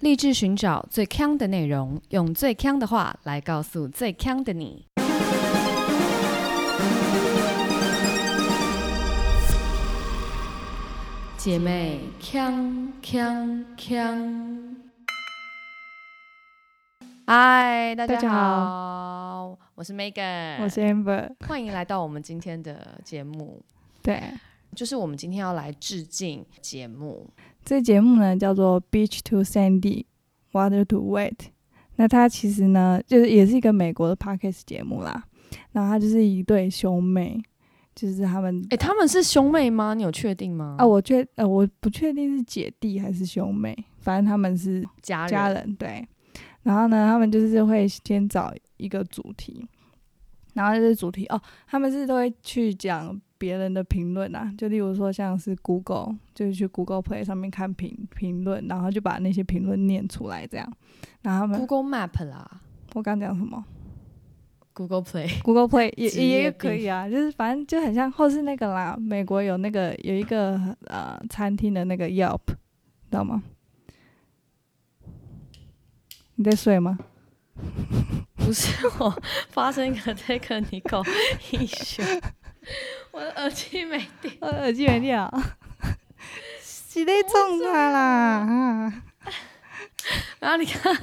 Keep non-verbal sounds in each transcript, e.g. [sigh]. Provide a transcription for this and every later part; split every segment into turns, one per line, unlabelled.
立志寻找最强的内容，用最强的话来告诉最强的你。姐妹，强强强！嗨，大家
大家
好，我是 Megan，
我是 Amber。
欢迎来到我们今天的节目。
对，
就是我们今天要来致敬节目，
这节目呢叫做 Beach to Sandy, Water to Wet。那它其实呢，就是也是一个美国的 podcast 节目啦。然后它就是一对兄妹，就是他们
哎、他们是兄妹吗？你有确定吗？
啊，我确呃我不确定是姐弟还是兄妹，反正他们是
家人，
家人对。然后呢，他们就是会先找一个主题，然后这主题哦，他们是都会去讲别人的评论啊，就例如说像是 Google，就是去 Google Play 上面看评评论，然后就把那些评论念出来这样。然后
Google Map 啦
我刚讲什么
，Google
Play，？Google Play 也也可以啊，就是反正就很像，或是那个啦，美国有那个有一个呃餐厅的那个 Yelp，知道吗？你在睡吗？
不是我发生一个 technical [laughs] issue，[laughs] 我的耳机没电。
呃，耳机没电啊，是在冲他啦啊！
然后你看，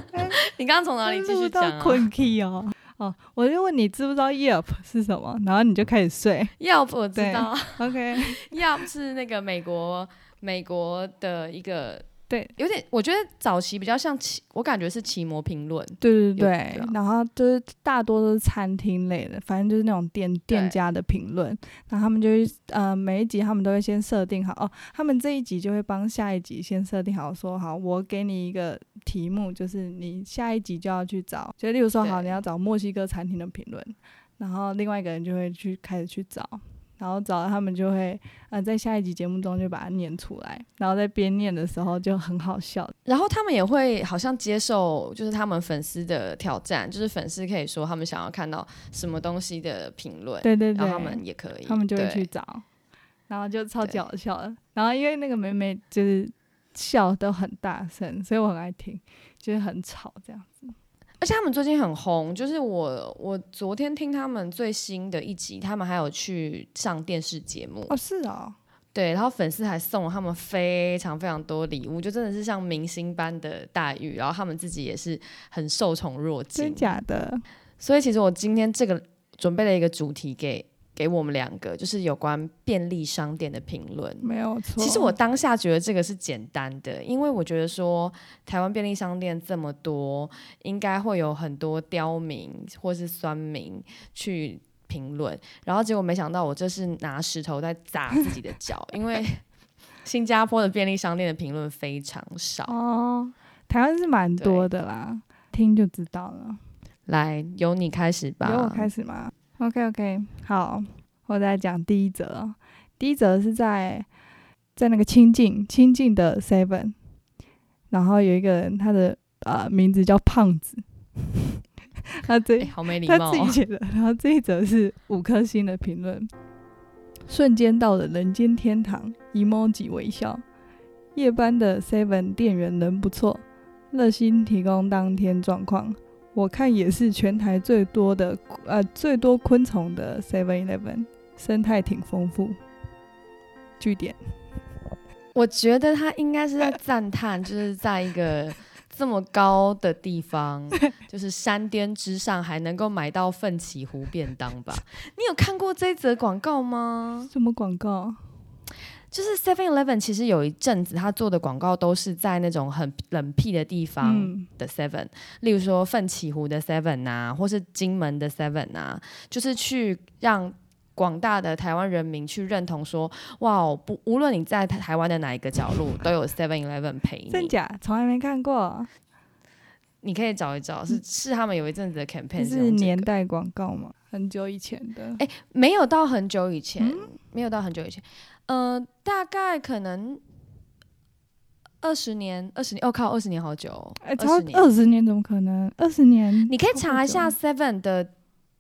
你刚刚从哪里继续讲啊
困 key 哦。哦，我就问你知不知道 Yelp 是什么，然后你就开始睡。
？Yelp 我知道 OK，，Yelp [laughs] 是那个美国美国的一个，
对，
有点我觉得早期比较像奇，我感觉是奇摩评论。
对对对。然后就是大多都是餐厅类的，反正就是那种店店家的评论，然后他们就会呃每一集他们都会先设定好哦，他们这一集就会帮下一集先设定好说好，我给你一个题目，就是你下一集就要去找，就例如说好你要找墨西哥餐厅的评论，然后另外一个人就会去开始去找。然后找到他们就会，呃，在下一集节目中就把它念出来，然后在边念的时候就很好笑，
然后他们也会好像接受，就是他们粉丝的挑战，就是粉丝可以说他们想要看到什么东西的评论，
对对对，
然后他们也可以，
他们就会去找，然后就超级好笑的。然后因为那个妹妹就是笑都很大声，所以我很爱听，就是很吵这样子。
而且他们最近很红，就是我我昨天听他们最新的一集，他们还有去上电视节目，
哦，是哦，
对，然后粉丝还送了他们非常非常多礼物，就真的是像明星般的待遇，然后他们自己也是很受宠若惊
真。假的？
所以其实我今天这个准备了一个主题给给我们两个，就是有关便利商店的评论。
没有错。
其实我当下觉得这个是简单的，因为我觉得说台湾便利商店这么多，应该会有很多刁民或是酸民去评论，然后结果没想到我这是拿石头在砸自己的脚，[laughs] 因为新加坡的便利商店的评论非常少。
哦，台湾是蛮多的啦，听就知道了。
来，由你开始吧。
由我开始吗？OK OK，好，我再讲第一则哦。第一则是在在那个清境清境的 Seven，然后有一个人，他的呃名字叫胖子，[laughs] 他这
哎、好没礼
他
貌、哦。
自己写的。然后这一则是五颗星的评论，瞬间到了人间天堂，emoji 微笑。夜班的 Seven 店员人不错，热心提供当天状况。我看也是全台最多的呃最多昆虫的 Seven Eleven，生态挺丰富。据点，
我觉得他应该是在赞叹，就是在一个这么高的地方，就是山巅之上，还能够买到奋起湖便当吧？你有看过这则广告吗？
什么广告？
就是 Seven Eleven，其实有一阵子他做的广告都是在那种很冷僻的地方
嗯，
的 Seven，、例如说奋起湖的 Seven 啊，或是金门的 Seven 啊，就是去让广大的台湾人民去认同说，哇，不，无论你在台台湾的哪一个角落，都有 [laughs] Seven Eleven 陪你。
真假？从来没看过，
你可以找一找，是是他们有一阵子的 campaign
是年代广告吗？很久以前的。
哎没有到很久以前，
嗯
没有到很久以前，呃，大概可能二十年，二十年，哦靠，二十年好久哦，
哎，超
二十年。
二十年怎么可能？二十年？
你可以查一下 Seven 的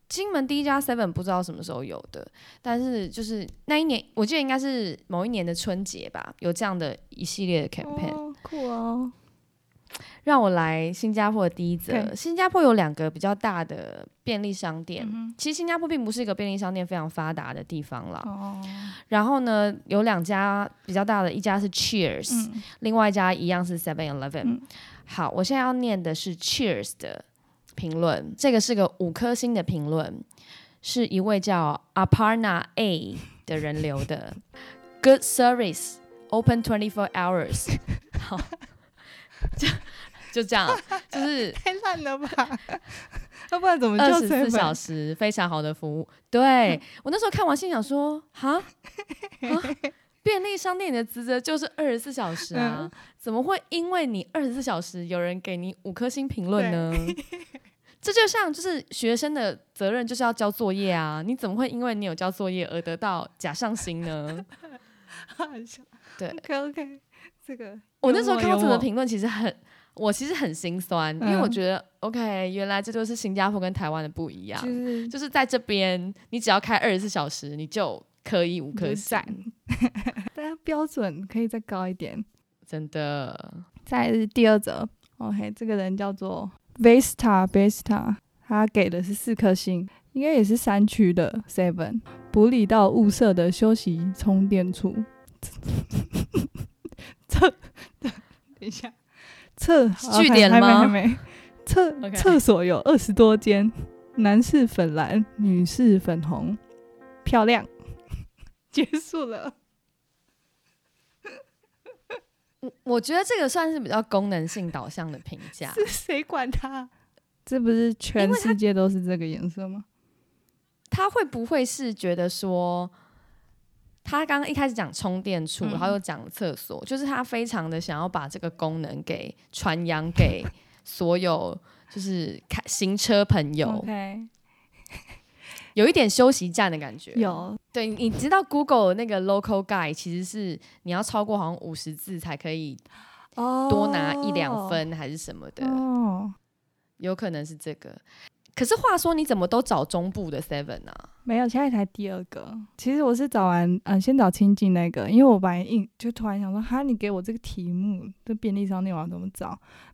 金门第一家 Seven，不知道什么时候有的，但是就是那一年，我记得应该是某一年的春节吧，有这样的一系列的 campaign。
哦，酷哦。
让我来新加坡的第一则。新加坡有两个比较大的便利商店，
嗯
其实新加坡并不是一个便利商店非常发达的地方啦。
哦，
然后呢，有两家比较大的，一家是 Cheers，、
嗯
另外一家一样是 Seven Eleven。
嗯
好，我现在要念的是 Cheers 的评论，这个是个五颗星的评论，是一位叫 Aparna A 的人留的。Good service, open twenty four hours 好。[laughs] 就就这样，[laughs] 就是
太烂了吧？[laughs] 要不然怎么叫
二十四小时非常好的服务。对 [laughs] 我那时候看完心想说，哈，哈便利商店的职责就是二十四小时啊，怎么会因为你二十四小时有人给你五颗星评论呢？这就像就是学生的责任就是要交作业啊，你怎么会因为你有交作业而得到假上星呢？对
，OK OK，这个
我那时候看到这个评论，其实很，我其实很心酸，因为我
嗯
觉得 OK，原来这就是新加坡跟台湾的不一样。
就是
就是在这边，你只要开二十四小时，你就可以五颗
就
星
赞，[laughs] 大家标准可以再高一点。
真的。
再来是第二则，OK，这个人叫做 Vesta Vesta，他给的是四颗星，应该也是山区的 Seven，普里到雾社的休息充电处。[laughs] 这，[laughs] 等一下，厕 [laughs]
据点
还没
吗
还没，厕厕所有二十多间，男士粉蓝，女士粉红，漂亮。[laughs] 结束了。
我我觉得这个算是比较功能性导向的评价。
是 [laughs] 谁管他？这不是全世界都是这个颜色吗？
他会不会是觉得说，他刚刚一开始讲充电处，
嗯
然后又讲厕所，就是他非常的想要把这个功能给传扬给所有就是开行车朋友有一点休息站的感觉。
有
对，你知道 Google 那个 Local Guide 其实是你要超过好像五十字才可以
哦
多拿一两分还是什么的，
哦。
有可能是这个。可是话说，你怎么都找中部的 Seven 啊？
没有，现在才第二个。其实我是找完，嗯、先找亲近那个，因为我本来硬就突然想说，哈，你给我这个题目，这便利商店我要怎么找？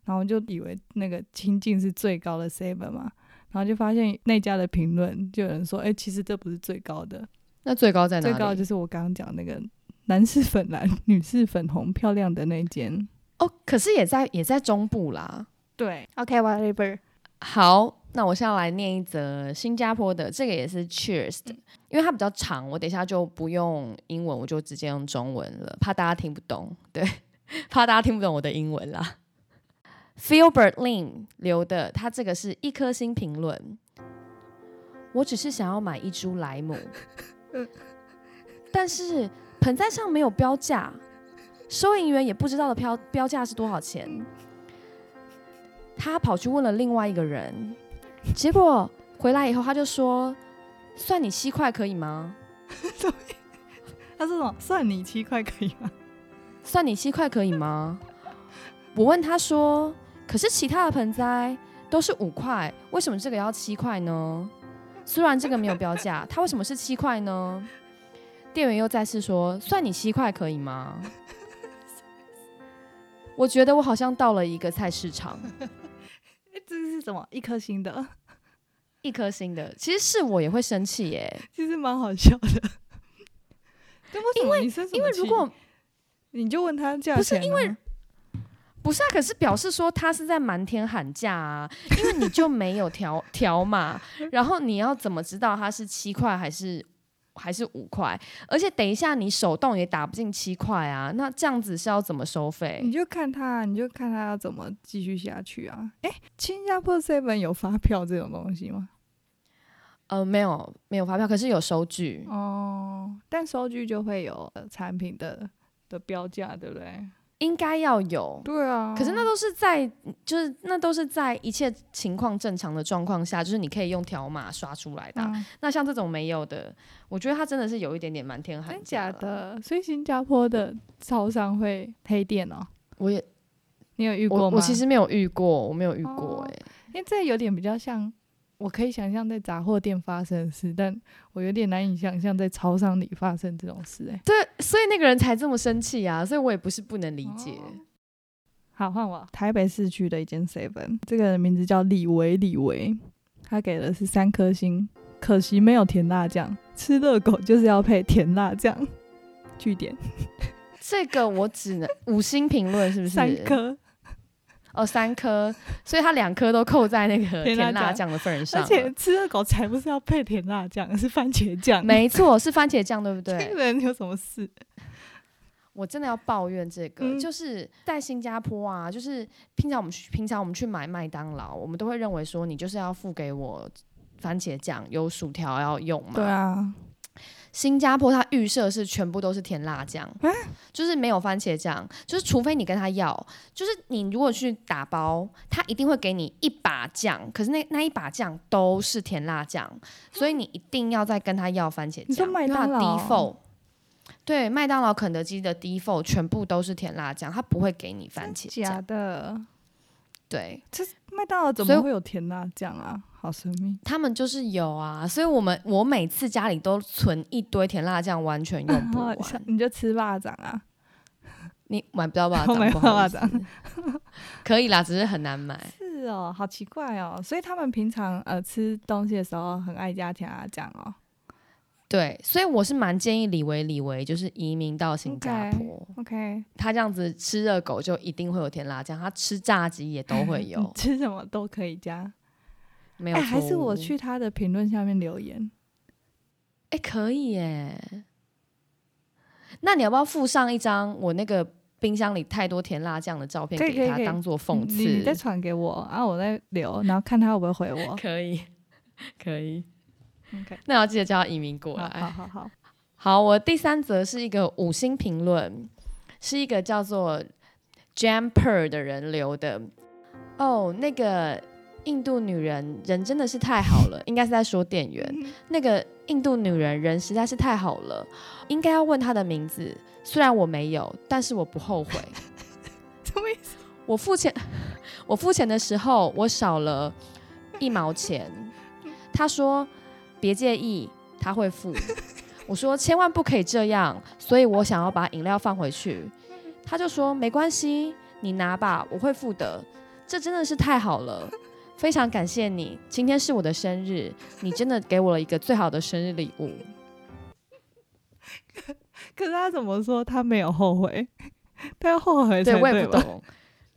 然后我就以为那个亲近是最高的 seven 嘛，然后就发现那家的评论就有人说，哎、其实这不是最高的，
那最高在哪
最？高就是我刚刚讲那个男士粉蓝，女士粉红，漂亮的那间。
哦，可是也在也在中部啦。
对，OK，whatever，、
好，那我现在来念一则新加坡的，这个也是 Cheers 的，因为它比较长，我等一下就不用英文，我就直接用中文了，怕大家听不懂。对，[laughs] 怕大家听不懂我的英文啦。Philbert Lin 留的，他这个是一颗星评论。我只是想要买一株莱姆，但是盆栽上没有标价，收银员也不知道的标标价是多少钱。他跑去问了另外一个人，结果回来以后他就说：“算你七块可以吗？[laughs]
他说什么？算你七块可以吗？
算你七块可以吗？”我问他说：“可是其他的盆栽都是五块，为什么这个要七块呢？虽然这个没有标价，[laughs] 它为什么是七块呢？”店员又再次说：“算你七块可以吗？”我觉得我好像到了一个菜市场，
哎，[laughs] 这是什么？一颗星的，
一颗星的，其实是我也会生气耶，
其实蛮好笑的。[laughs] 因为什么？你生什么
因为如果
你就问他价钱、啊，
不是因为不是啊，可是表示说他是在瞒天喊价啊，因为你就没有条条码，[laughs] 然后你要怎么知道他是七块还是还是五块？而且等一下你手动也打不进七块啊，那这样子是要怎么收费你？
就看他，你就看他要怎么继续下去啊。哎、新加坡 seven 有发票这种东西吗？
呃，没有没有发票，可是有收据。
哦，但收据就会有呃产品的的标价，对不对？
应该要有，
对啊。
可是那都是在，就是那都是在一切情况正常的状况下，就是你可以用条码刷出来的啊、
嗯
那像这种没有的，我觉得它真的是有一点点瞒天喊
假。的？所以新加坡的超商会黑店哦？
我也
你有遇过吗？
我我其实没有遇过，我没有遇过
哦
哎、
因为这有点比较像，我可以想象在杂货店发生的事，但我有点难以想象在超商里发生这种事、欸。
对，所以那个人才这么生气啊，所以我也不是不能理解。
哦好，换我。台北市区的一间 seven，这个人名字叫李维李维，他给的是三颗星，可惜没有甜辣酱。吃热狗就是要配甜辣酱。据点，[laughs]
这个我只能五星评论，是不是？
三颗
哦，三颗，所以它两颗都扣在那个 [laughs]
甜辣
辣
酱
酱的份上。
而且 [laughs] 吃热狗才不是要配甜辣酱，是番茄酱。
没错，是番茄酱，对不
这 [laughs]
对？
个人有什么事？
我真的要抱怨这个，
嗯
就是在新加坡啊，就是平常我们去平常我们去买麦当劳，我们都会认为说你就是要付给我番茄酱，有薯条要用嘛。
对啊，
新加坡它预设是全部都是甜辣酱，
啊
就是没有番茄酱，就是除非你跟他要，就是你如果去打包，他一定会给你一把酱，可是那那一把酱都是甜辣酱，所以你一定要再跟他要番茄酱。
麦当劳
因为它的 default 对麦当劳、肯德基的 default 全部都是甜辣酱，他不会给你番茄
假
酱。
的。
对这
麦当劳怎么会有甜辣酱啊？好神秘。
他们就是有啊，所以我们我每次家里都存一堆甜辣酱，完全用不完。[laughs]
你就吃蚂蚱啊？
你买不到吧？
我买不到蚂蚱，[laughs] [laughs]
可以啦，只是很难买。
是哦，好奇怪哦。所以他们平常呃吃东西的时候很爱加甜辣酱哦。
对，所以我是蛮建议李维李维就是移民到新加坡。
OK，
他这样子吃热狗就一定会有甜辣酱，他吃炸鸡也都会 [laughs] 有，
吃什么都可以加。
没有
哎，还是我去他的评论下面留言。
哎、可以耶。那你要不要附上一张我那个冰箱里太多甜辣酱的照片给他，当做讽
刺你再
刺？
传给我，然后我再留，然后看他会不会回我。[laughs]
可以，可以。
OK，
那要记得叫他移民过来。
好好好，
好，我第三则是一个五星评论，是一个叫做 Jamper 的人留的。哦，那个印度女人人真的是太好了，[laughs] 应该是在说店员。那个印度女人人实在是太好了，应该要问她的名字。虽然我没有，但是我不后悔。[laughs]
什么意思？
我付钱，[laughs] 我付钱的时候我少了一毛钱。他说别介意，他会付。[laughs] 我说千万不可以这样，所以我想要把饮料放回去。他就说没关系，你拿吧，我会付的。这真的是太好了，非常感谢你。今天是我的生日，你真的给我了一个最好的生日礼物。[laughs]
可是他怎么说他没有后悔？[laughs] 他要后悔才
对我也不？懂。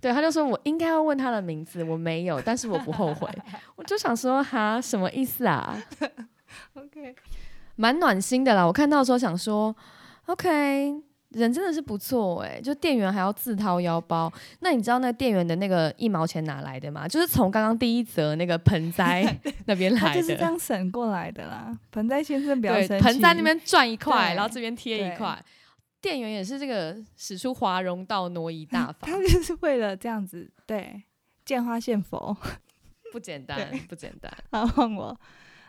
对，他就说我应该要问他的名字，我没有，但是我不后悔。我就想说，哈，什么意思啊？[laughs]
OK，
蛮暖心的啦。我看到的时候想说，OK，人真的是不错哎、就店员还要自掏腰包。那你知道那个店员的那个一毛钱哪来的吗？就是从刚刚第一则那个盆栽 [laughs] 那边来
的就是这。样省过来的啦。盆栽先生不要
对，
生气，
盆栽那边赚一块，然后这边贴一块。店员也是这个使出华容道，挪移大法，[laughs]
他就是为了这样子，对，见花献佛。
不简单，不简单。
好，换我，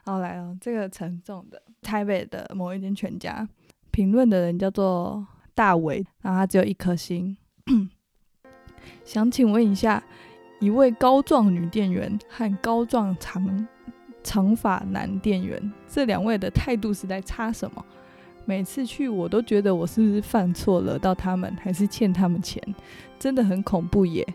好来哦，这个沉重的，台北的某一间全家，评论的人叫做大伟，然后他只有一颗星。想请问一下，一位高壮女店员和高壮长长发男店员，这两位的态度是在差什么？每次去我都觉得我是不是犯错惹到他们，还是欠他们钱？真的很恐怖耶！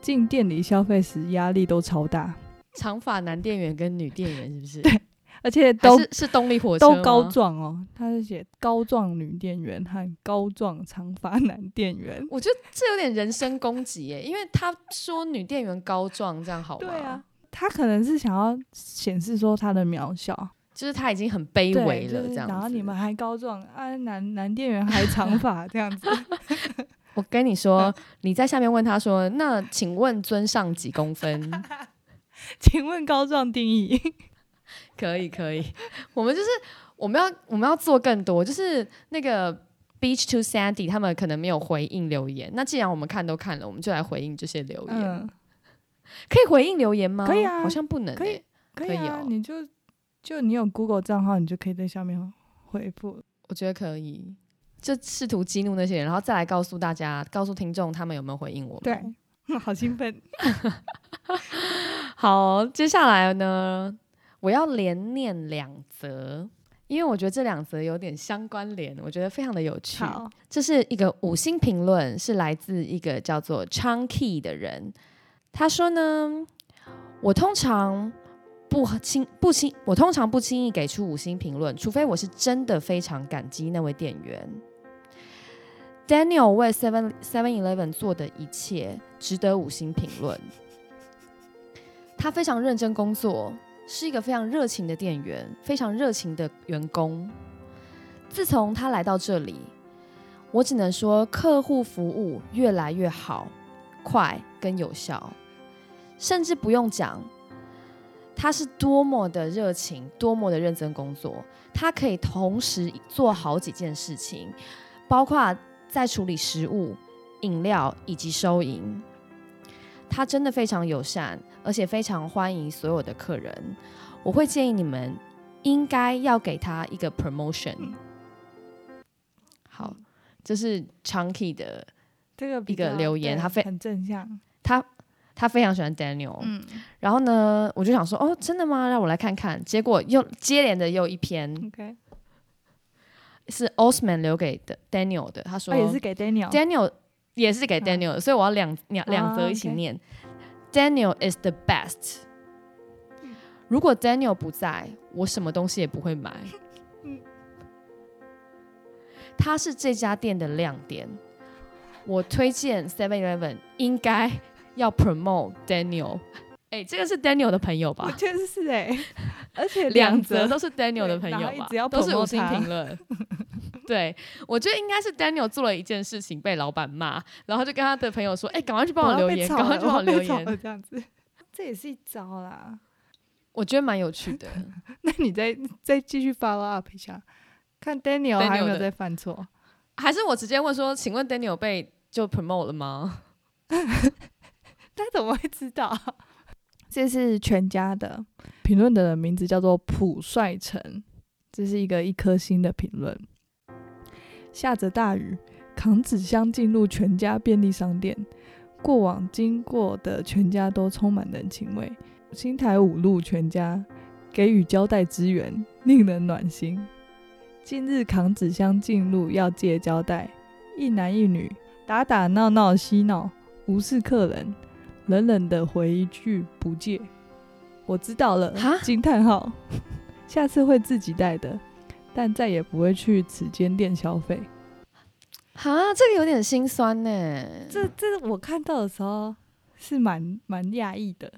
进店里消费时压力都超大，
长发男店员跟女店员是不是？
对而且都
是是动力火车
都高壮哦，他是写高壮女店员和高壮长发男店员。
我觉得这有点人身攻击耶，因为他说女店员高壮，这样好吗？
对啊，，他可能是想要显示说他的渺小，
就是他已经很卑，微了，这样子。
然后你们还高壮啊，男男店员还长 [laughs] 发这样子，[laughs]
我跟你说，你在下面问他说：“那请问尊上几公分 [laughs]
请问高壮定义？？”
可以，可以。[laughs] 我们就是我们要我们要做更多，就是那个 Beach to Sandy 他们可能没有回应留言，那既然我们看都看了，我们就来回应这些留言。
嗯，
可以回应留言吗？
可以啊
好像不能、欸。
可以可以啊，
可以哦
你就就你有 Google 账号，你就可以在下面回复。
我觉得可以。就试图激怒那些人，然后再来告诉大家，告诉听众他们有没有回应我们。
对，[laughs] 好兴奋。[laughs]
好，接下来呢，我要连念两则。因为我觉得这两则有点相关联，我觉得非常的有趣。
好，
这是一个五星评论，是来自一个叫做 Chunky 的人。他说呢，我通常不轻不轻，我通常不轻易给出五星评论，除非我是真的非常感激那位店员。Daniel 为 Seven Seven Eleven 做的一切值得五星评论。他非常认真工作，是一个非常热情的店员，非常热情的员工。自从他来到这里，我只能说客户服务越来越好、快跟有效，甚至不用讲，他是多么的热情，多么的认真工作。他可以同时做好几件事情，包括在处理食物、饮料以及收银。他真的非常友善，而且非常欢迎所有的客人。我会建议你们应该要给他一个 promotion。好，这是 Chunky 的
这个
一个留言他非
很正向。
他，他非常喜欢 Daniel。
嗯
然后呢，我就想说，哦，真的吗？让我来看看。结果又接连的又一篇
，OK，
是 Osman 留给的 Daniel 的，他说、
哦，也是给 Daniel。
Daniel 也是给 Daniel 的，所以我要两两两则一起念。Daniel is the best。如果 Daniel 不在，我什么东西也不会买。他是这家店的亮点，我推荐 Seven Eleven 应该要 promote Daniel。哎、这个是 Daniel 的朋友
我
吧？
觉得是哎，而且
两
则
则都是 Daniel 的朋友吧
然后一直要？
都是五星评论。对，我觉得应该是 Daniel 做了一件事情被老板骂，然后就跟他的朋友说：“哎、赶快去帮我留言，赶快去帮我留言。
这样子，[laughs] 这也是一招啦。”
我觉得蛮有趣的。[laughs]
那你再再继续 follow up 一下，看 Daniel 还有没有在犯错？
还是我直接问说：“请问 Daniel 被就 promote 了吗 [laughs]
他怎么会知道？这是全家的评论的人名字叫做朴帅成，这是一个一颗星的评论。下着大雨，扛纸箱进入全家便利商店，过往经过的全家都充满人情味。新台五路全家给予交代支援，令人暖心。近日扛纸箱进入要借胶带，一男一女打打闹闹嬉闹，无视客人，冷冷的回一句不借。我知道了
哈，
惊叹号！[laughs] 下次会自己带的，但再也不会去此间店消费。？”
哈，这个有点心酸呢。
这这我看到的时候是蛮蛮讶异的，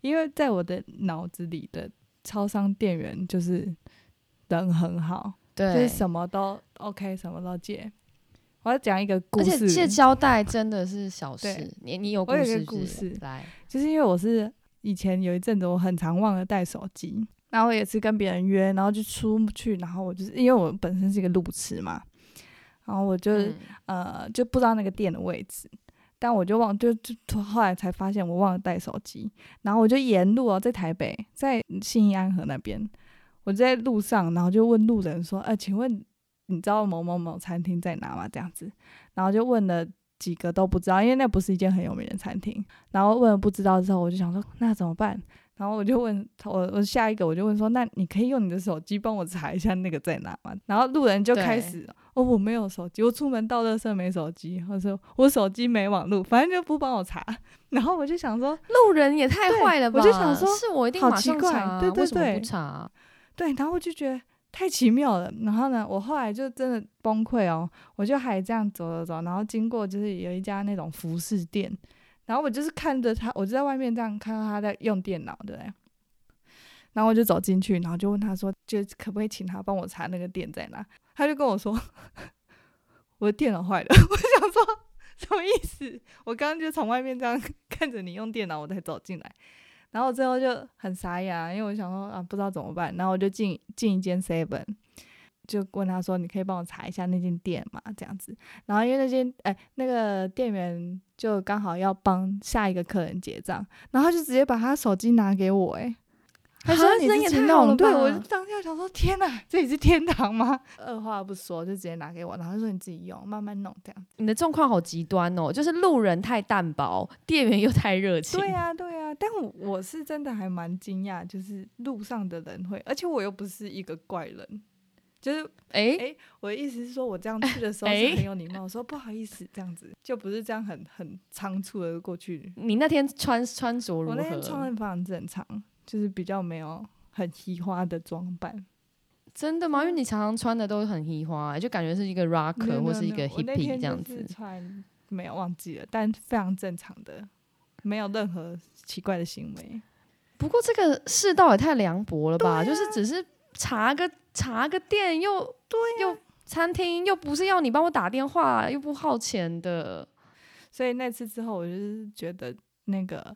因为在我的脑子里的超商店员就是人很好，就是
对，
什么都 OK，什么都借。我要讲一个故事
而且
事，
借胶带真的是小事
对。
你你有故
我有一个
事
就是因为我是以前有一阵子我很常忘了带手机，然后也是跟别人约，然后就出去，然后我就是因为我本身是一个路痴嘛，然后我就、
嗯
呃就不知道那个店的位置，但我就忘就就后来才发现我忘了带手机，然后我就沿路哦在台北在信义安和那边，我在路上，然后就问路人说，呃，请问你知道某某某餐厅在哪吗？这样子，然后就问了。几个都不知道，因为那不是一间很有名的餐厅。然后问了不知道之后，我就想说那怎么办？然后我就问我我下一个我就问说，那你可以用你的手机帮我查一下那个在哪吗？然后路人就开始哦我没有手机，我出门到垃圾没手机，或者说我手机没网络，反正就不帮我查。然后我就想说，
路人也太坏了吧？
我就想说
是我一定
好
马上
奇怪对对
为什么不
对
查？
对，然后我就觉得太奇妙了。然后呢，我后来就真的崩溃哦，我就还这样走走走，然后经过就是有一家那种服饰店，然后我就是看着他，我就在外面这样看到他在用电脑，对不对？然后我就走进去，然后就问他说，就可不可以请他帮我查那个店在哪？他就跟我说，[laughs] 我的电脑坏了。[laughs] 我想说什么意思？我刚刚就从外面这样 [laughs] 看着你用电脑，我才走进来。然后最后就很傻眼，因为我想说啊，不知道怎么办。然后我就进进一间 Seven，就问他说：“你可以帮我查一下那间店吗？”这样子。然后因为那间哎、那个店员就刚好要帮下一个客人结账，然后就直接把他手机拿给我、哎，他说
啊
你自己弄。对，我就当下想说：天哪，这里是天堂吗？二话不说就直接拿给我，然后就说你自己用，慢慢弄这样。
你的状况好极端哦，就是路人太淡薄，店员又太热情。
对呀、对呀、但我我是真的还蛮惊讶，就是路上的人会，而且我又不是一个怪人，就是
哎、
哎我的意思是说，我这样去的时候
哎
是很有礼貌，我说不好意思这样子，就不是这样很很仓促的过去。
你那天穿穿着如
我那天穿？的非常正常，就是比较没有很奇花的装扮。
真的吗？因为你常常穿的都很嘻花、就感觉是一个 rocker 或是一个
没有我那
hippie 这样子。
穿没有忘记了，但非常正常的，没有任何奇怪的行为。
不过这个世道也太凉薄了吧？
啊
就是只是查个查个店，又对、又餐厅，又不是要你帮我打电话，又不耗钱的。
所以那次之后，我就是觉得那个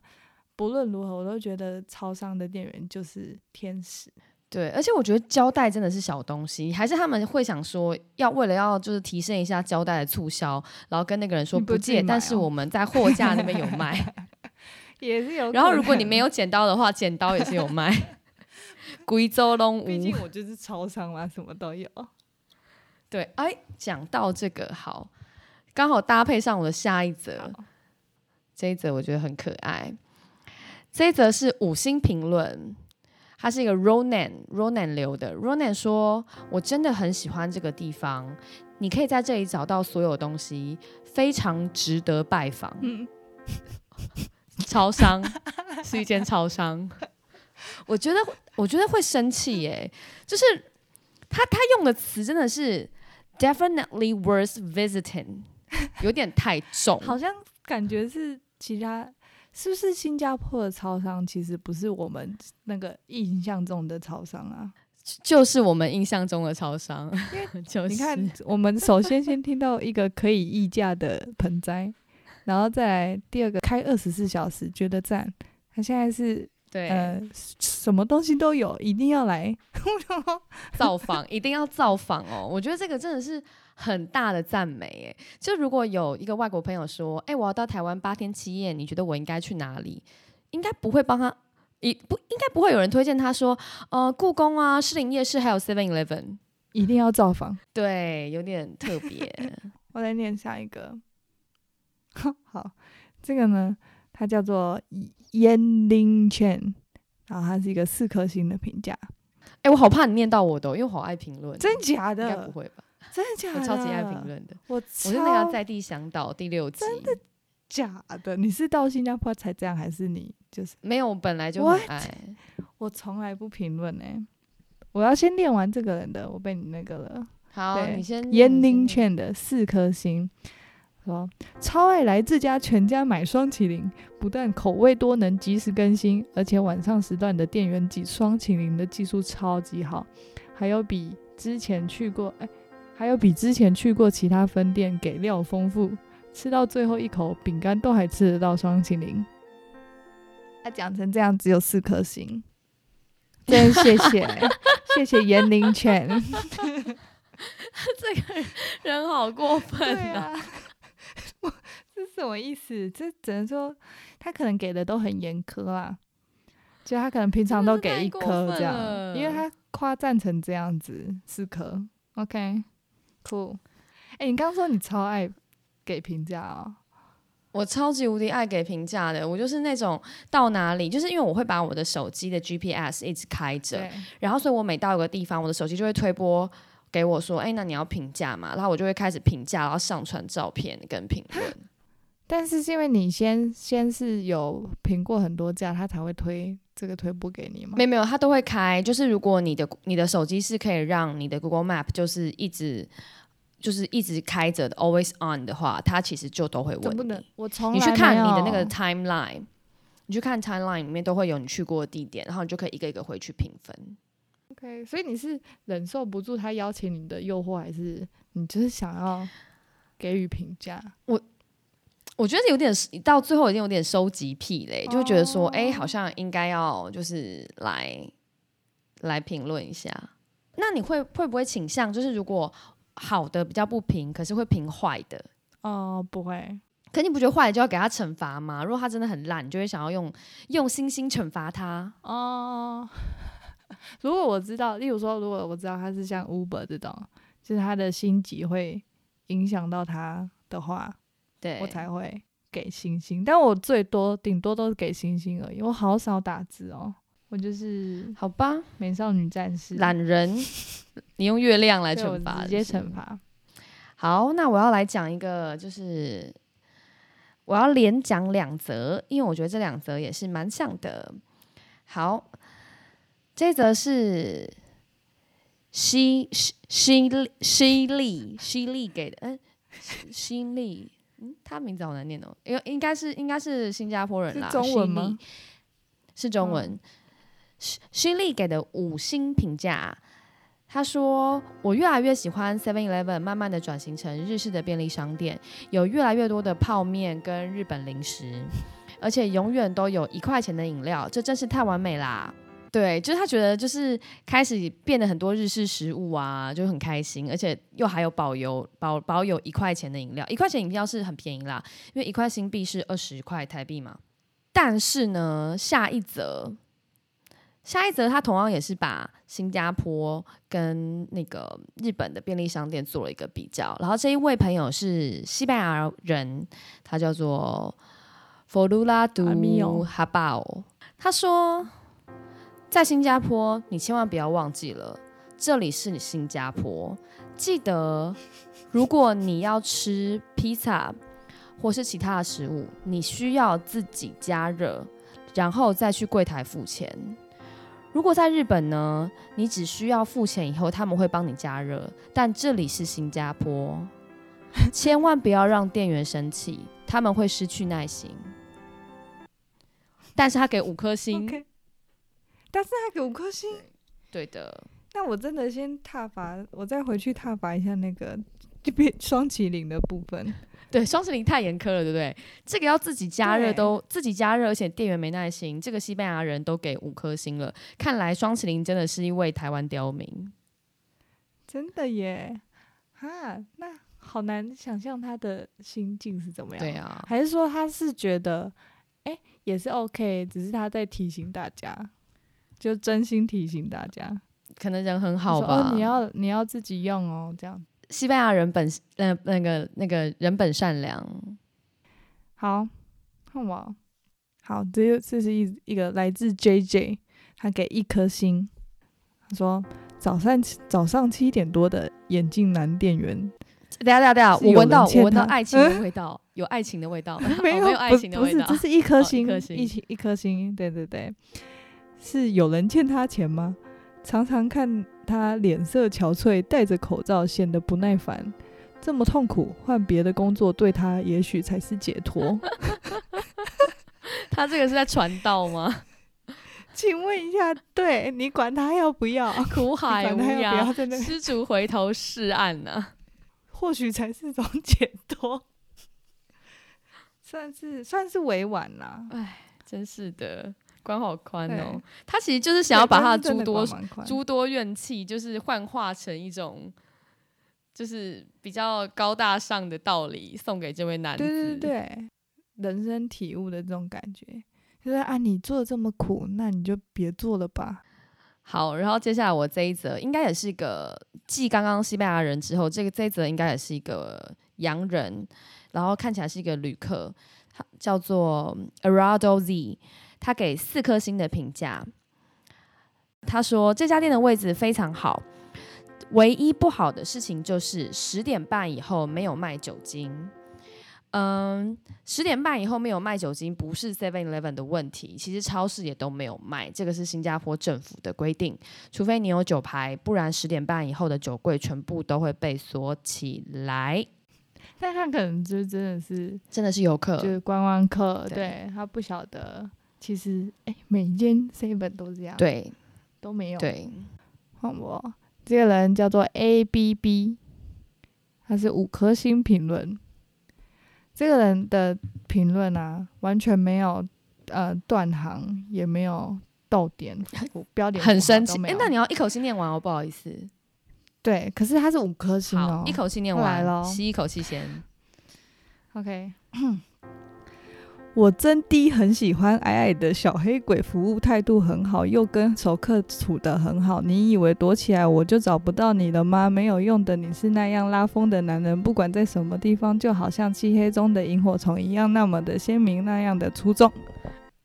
不论如何，我都觉得超商的店员就是天使。
对，而且我觉得胶带真的是小东西，还是他们会想说，要为了要就是提升一下胶带的促销，然后跟那个人说
不
不借，但是我们在货架那边有卖。[laughs] [laughs]
也是有，
然后如果你没有剪刀的话，剪刀也是有卖。贵州龙
毕竟，我就是超商嘛，什么都有。
对，哎，讲到这个好，刚好搭配上我的下一则，这一则我觉得很可爱。这一则是五星评论，它是一个 Ronan Ronan 留的。Ronan 说：“我真的很喜欢这个地方，你可以在这里找到所有东西，非常值得拜访。
嗯，[laughs]
超商是一间超商，我觉得我觉得会生气耶，就是他他用的词真的是 definitely worth visiting，有点太重。
好像感觉是其他，是不是新加坡的超商其实不是我们那个印象中的超商啊？
就是我们印象中的超商，[laughs] 就是
你看，我们首先先听到一个可以议价的盆栽，然后再来第二个开二十四小时，觉得赞。他现在是
对、
呃什么东西都有，一定要来。[laughs]
造访一定要造访哦，我觉得这个真的是很大的赞美诶。就如果有一个外国朋友说，哎、我要到台湾八天七夜，你觉得我应该去哪里？应该不会帮他，一不应该不会有人推荐他说，呃，故宫啊、士林夜市还有 Seven Eleven。
一定要造访。
对，有点特别。[laughs]
我来念下一个。[laughs] 好，这个呢，它叫做 Yanling Chen，，然后它是一个四颗星的评价。
哎、我好怕你念到我的哦、因为我好爱评论。
真假的
应该不？会吧？
真的假的？
我超级爱评。论的。
我
我是那
超
个在地向导第六集，真的
假的。你是到新加坡才这样，还是你就是？
没有，我本来就很
What？
爱。[laughs]
我从来不评论哎。我要先念完这个人的，我被你那个了。
好，
对
你先念。
燕
你先念
宁券的四颗星，说超爱来自家全家买双麒麟，不但口味多能及时更新，而且晚上时段的店员挤双麒麟的技术超级好，还有比之前去过哎，还有比之前去过其他分店给料丰富，吃到最后一口饼干都还吃得到双麒麟。他讲成这样只有四颗星，真谢谢谢谢严宁犬。[laughs]
这个人好过分
对
啊！
什么意思？这只能说他可能给的都很严苛啊，就他可能平常都给一颗这样，因为他夸赞成这样子四颗，OK，cool。哎、你刚刚说你超爱给评价哦，
我超级无敌爱给评价的，我就是那种到哪里，就是因为我会把我的手机的 GPS 一直开着，然后所以我每到一个地方，我的手机就会推播给我说，哎、那你要评价嘛？然后我就会开始评价，然后上传照片跟评论。
但是是因为你先先是有评过很多价，他才会推这个推播给你吗？
没有没有，他都会开。就是如果你的你的手机是可以让你的 Google Map 就是一直就是一直开着的 Always On 的话，它其实就都会问
总不能
你。
我从
你去看你的那个 timeline，你去看 timeline 里面都会有你去过的地点，然后你就可以一个一个回去评分。
OK，所以你是忍受不住他邀请你的诱惑，还是你就是想要给予评价？
我觉得有点到最后已经有点收集癖嘞，就会觉得说，哎、
哦
好像应该要就是来来评论一下。那你会会不会倾向就是如果好的比较不评，可是会评坏的？
哦，不会，
可你不觉得坏的就要给他惩罚吗？如果他真的很烂，你就会想要用用星星惩罚他。
哦。[laughs] 如果我知道，例如说，如果我知道他是像 Uber 这种，就是他的星级会影响到他的话，
对，
我才会给星星。但我最多顶多都是给星星而已，我好少打字哦。我就是
好吧，
美少女战士，
懒人，[laughs] 你用月亮来惩罚，
直接惩罚。
好，那我要来讲一个，就是我要连讲两则，因为我觉得这两则也是蛮像的。好，这则是犀犀犀利西利西利给的，嗯，西西利，嗯，他名字好难念哦，因为应该是应该是新加坡人
是
啦，
中文吗？
是中文。西西利给的五星评价，他说：“我越来越喜欢 Seven Eleven，慢慢的转型成日式的便利商店，有越来越多的泡面跟日本零食，而且永远都有一块钱的饮料，这真是太完美啦！”对，就是他觉得就是开始变得很多日式食物啊，就很开心，而且又还有保有保保有一块钱的饮料，一块钱饮料是很便宜啦，因为一块新币是二十块台币嘛。但是呢，下一则下一则，他同样也是把新加坡跟那个日本的便利商店做了一个比较。然后这一位朋友是西班牙人，他叫做佛鲁拉杜
阿米欧
哈巴欧。他说，在新加坡，你千万不要忘记了，这里是你新加坡。记得，如果你要吃披萨或是其他的食物，你需要自己加热，然后再去柜台付钱。如果在日本呢，你只需要付钱以后，他们会帮你加热。但这里是新加坡，千万不要让店员生气，他们会失去耐心。[laughs] 但是他给五颗星
但是他给五颗星，
对的，
那我真的先踏伐，我再回去踏伐一下那个就变双麒麟的部分。[laughs]
对，双麒麟太严苛了，对不对？这个要自己加热都自己加热，而且店员没耐心，这个西班牙人都给五颗星了。看来双麒麟真的是一位台湾刁民。
真的耶，哈，那好难想象他的心境是怎么样。
对啊，
还是说他是觉得，哎、也是 OK，只是他在提醒大家，就真心提醒大家，
可能人很好吧。
哦，你要你要自己用哦，这样。
西班牙人本呃那个那个人本善良，
好，看我，好，这又这是一一个来自 JJ，他给一颗星，他说早上早上七点多的眼镜男店员
等下等下等下，我闻到我闻到爱情的 [laughs] 味道，有爱情的味道，[laughs]
没有、
哦没有爱
不不是，
情的味道
这。是一颗 [laughs]
哦一
星，
颗星
一一颗星，对对对，是有人欠他钱吗？常常看他脸色憔悴，戴着口罩，显得不耐烦。这么痛苦，换别的工作对他也许才是解脱。[laughs]
他这个是在传道吗？[laughs]
请问一下，对你管他要不要？
苦海无涯
要，在那，
施主回头是岸呐、
或许才是种解脱。[laughs] 算是算是委婉啦，
真是的，管好宽哦。他其实就是想要把他诸多诸多怨气，就是幻化成一种，就是比较高大上的道理，送给这位男子。
对对对，人生体悟的这种感觉，就是啊，你做的这么苦，那你就别做了吧。
好，然后接下来我这一则应该也是一个继刚刚西班牙人之后，这个这一则应该也是一个洋人，然后看起来是一个旅客，他叫做 Arado Z，他给四颗星的评价。他说这家店的位置非常好，唯一不好的事情就是十点半以后没有卖酒精。嗯，十点半以后没有卖酒精，不是 Seven Eleven 的问题，其实超市也都没有卖，这个是新加坡政府的规定，除非你有酒牌，不然十点半以后的酒柜全部都会被锁起来。
但他可能就真的是
真的是游客
就，是观光客，
对
对他不晓得，其实哎、每一间 seven 都这样，，
对
都没有。，
对，
换我，这个人叫做 A B B，他是五颗星评论。这个人的评论啊，完全没有呃断行，也没有逗点 [laughs] 标点
很生气。哎、那你要一口气念完哦，不好意思。
对，可是他是五颗星哦，，
一口气念完，
来咯
吸一口气先。
OK，我真的很喜欢矮矮的小黑鬼，服务态度很好，又跟熟客处得很好。你以为躲起来我就找不到你了吗？没有用的，你是那样拉风的男人，不管在什么地方，就好像漆黑中的萤火虫一样，那么的鲜明，那样的出众。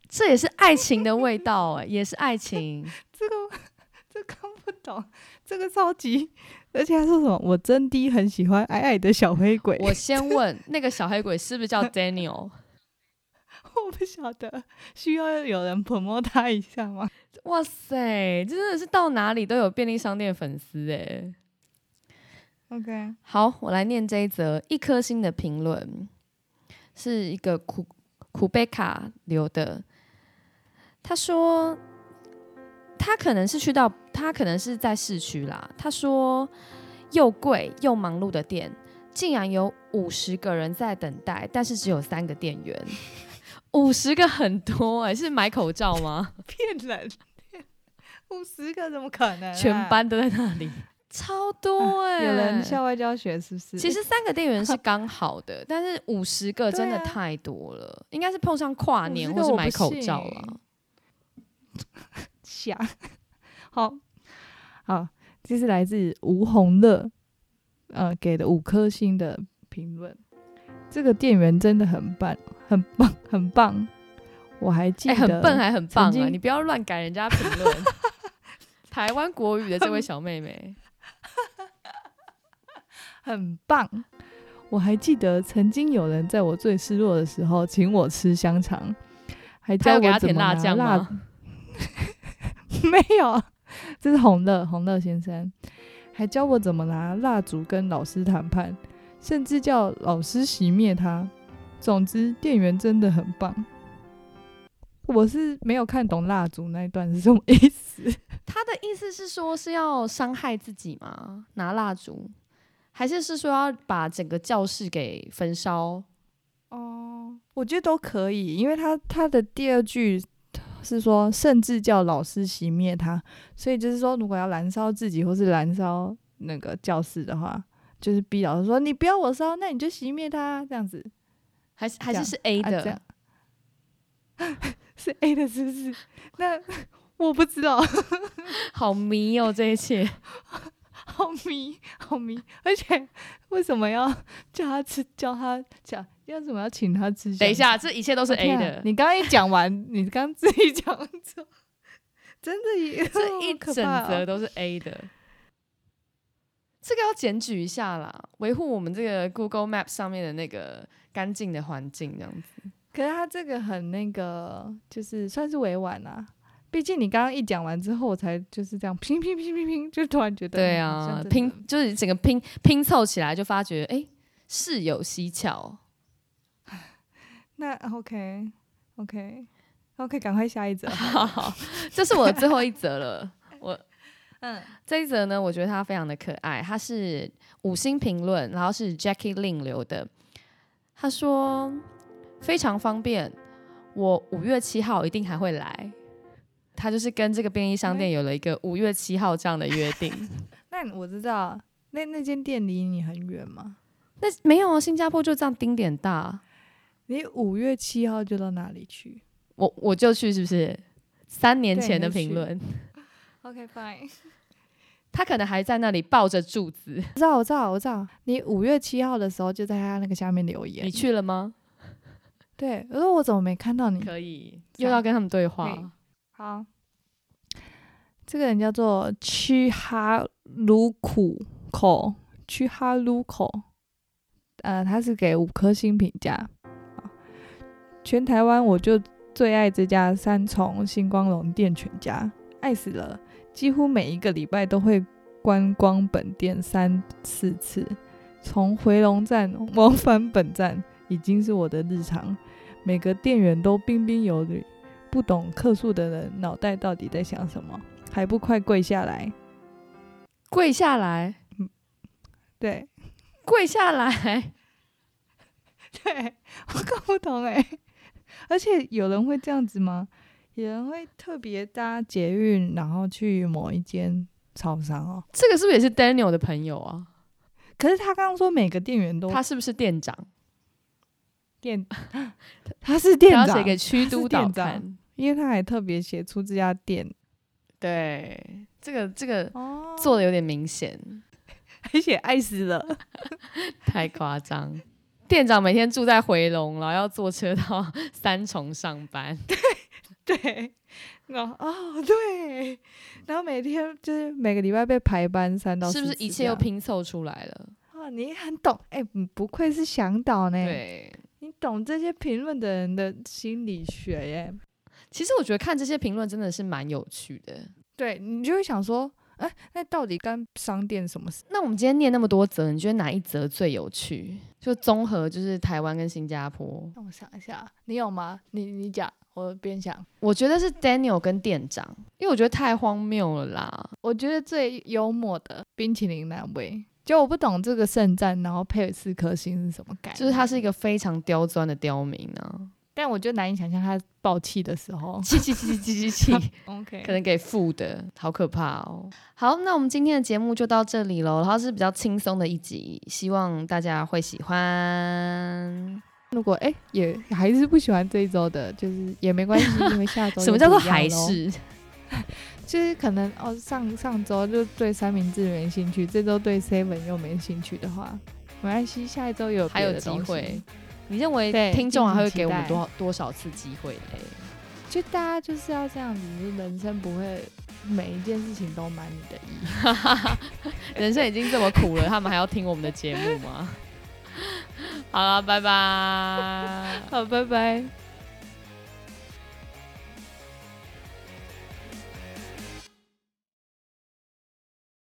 这也是爱情的味道哎，也是爱情。
这个这看不懂，这个超级，而且他说什么？我真的很喜欢矮矮的小黑鬼。
我先问那个小黑鬼是不是叫 Daniel？
我不晓得，需要有人捧摸他一下吗？
哇塞，真的是到哪里都有便利商店粉丝哎。
OK，
好，我来念这一则一颗星的评论，是一个苦苦贝卡留的。他说，他可能是去到，他可能是在市区啦。他说，又贵又忙碌的店，竟然有五十个人在等待，但是只有三个店员。五十个很多哎，是买口罩吗？[laughs]
骗人！五十个怎么可能？
全班都在那里，超多哎！[laughs]
有人校外教学是不是？
其实三个店员是刚好的，[laughs] 但是五十个真的太多了，应该是碰上跨年或是买口罩了。
想，好好，这是来自吴红乐，呃，给的五颗星的评论。这个店员真的很棒，很棒，很棒。我还记得，
很笨还很棒啊！你不要乱改人家评论。[laughs] 台湾国语的这位小妹妹，[laughs]
很棒。我还记得曾经有人在我最失落的时候请我吃香肠，还教我怎么拿辣。[laughs] 没有，这是红乐红乐先生，还教我怎么拿蜡烛跟老师谈判。甚至叫老师熄灭它。总之，店员真的很棒。我是没有看懂蜡烛那一段是什么意思。
他的意思是说是要伤害自己吗？拿蜡烛，还是是说要把整个教室给焚烧？
哦，我觉得都可以，因为他他的第二句是说，甚至叫老师熄灭它，所以就是说，如果要燃烧自己或是燃烧那个教室的话。就是逼老师说你不要我烧，那你就熄灭它，这样子，
还是还是 [laughs] 是 A 的，
是 A 的，是不是？那 [laughs] 我不知道，[laughs]
好迷哦，这一切，
好迷，好迷，而且为什么要叫他吃？叫他讲，为什么要请他吃？
等一下，这一切都是 A 的。
你刚刚一讲完，你刚自己讲完之后，真的，
这一整则都是 A 的。这个要检举一下啦，维护我们这个 Google Map 上面的那个干净的环境，这样子。
可是他这个很那个，就是算是委婉啊。毕竟你刚刚一讲完之后，我才就是这样拼拼拼拼拼，就突然觉得
对啊，拼就是整个拼拼凑起来，就发觉哎，事有蹊跷。[laughs]
那 OK OK OK，赶快下一则。
好，[laughs] 这是我最后一则了，我。[laughs] 嗯，这一则呢，我觉得它非常的可爱，它是五星评论，然后是 Jackie Lin 留的。他说非常方便，我五月七号一定还会来。他就是跟这个便利商店有了一个五月七号这样的约定。[laughs]
那我知道，那那间店离你很远吗？
那没有啊，新加坡就这样丁点大。
你五月七号就到哪里去？
我我就去，是不是？三年前的评论。[laughs]
OK fine，
他可能还在那里抱着柱子。
我知道，我知道，我知道。你五月七号的时候就在他那个下面留言。
你去了吗？
对，我说我怎么没看到你？
可以，又要跟他们对话。
好，这个人叫做屈哈鲁苦口，屈哈鲁口。呃，他是给五颗星评价。全台湾我就最爱这家三重星光龙店全家，爱死了。几乎每一个礼拜都会观光本店三四次，从回龙站往返本站已经是我的日常。每个店员都彬彬有礼，不懂客诉的人脑袋到底在想什么？还不快跪下来！
跪下来！
嗯，对，
跪下来！[laughs]
对我搞不懂哎，而且有人会这样子吗？有人会特别搭捷运，然后去某一间超商哦。
这个是不是也是 Daniel 的朋友啊？
可是他刚刚说每个店员都，
他是不是店长？
店，[laughs] 他是店长，
写给区都导
看，因为他还特别写出这家店。
对，这个这个做的有点明显，
还写爱死了，[laughs]
太夸张。店长每天住在回龙，然后要坐车到三重上班。[laughs]
对，[laughs] 对，然后哦对，然后每天就是每个礼拜被排班三到
是不是一切又拼凑出来了？
啊？你很懂哎、你不愧是向导呢，
对，
你懂这些评论的人的心理学耶。
其实我觉得看这些评论真的是蛮有趣的。
对你就会想说，哎、那到底干商店什么事？
那我们今天念那么多则，你觉得哪一则最有趣？就综合就是台湾跟新加坡，
让我想一下，你有吗？你你讲，我边想。
我觉得是 Daniel 跟店长，因为我觉得太荒谬了啦。
我觉得最幽默的冰淇淋那位，就我不懂这个圣战，然后配四颗星是什么概念？
就是他是一个非常刁钻的刁民呢、
但我就难以想象他爆气的时候。
气气气气气气气，[laughs]
OK，
可能给负的，好可怕哦。好，那我们今天的节目就到这里喽，然后是比较轻松的一集，希望大家会喜欢。
如果哎、也还是不喜欢这一周的，就是也没关系，因为下周 [laughs]
什么叫做还？是？
就是可能哦，上上周就对三明治没兴趣，这周对 Seven 又没兴趣的话，没关系，下一周有
还有机会。你认为听众还会给我们多少多少次机会嘞？
就大家就是要这样子，就是人生不会每一件事情都满你的意。[laughs]
人生已经这么苦了，他们还要听我们的节目吗？[laughs] 好了，拜拜。
好，拜拜。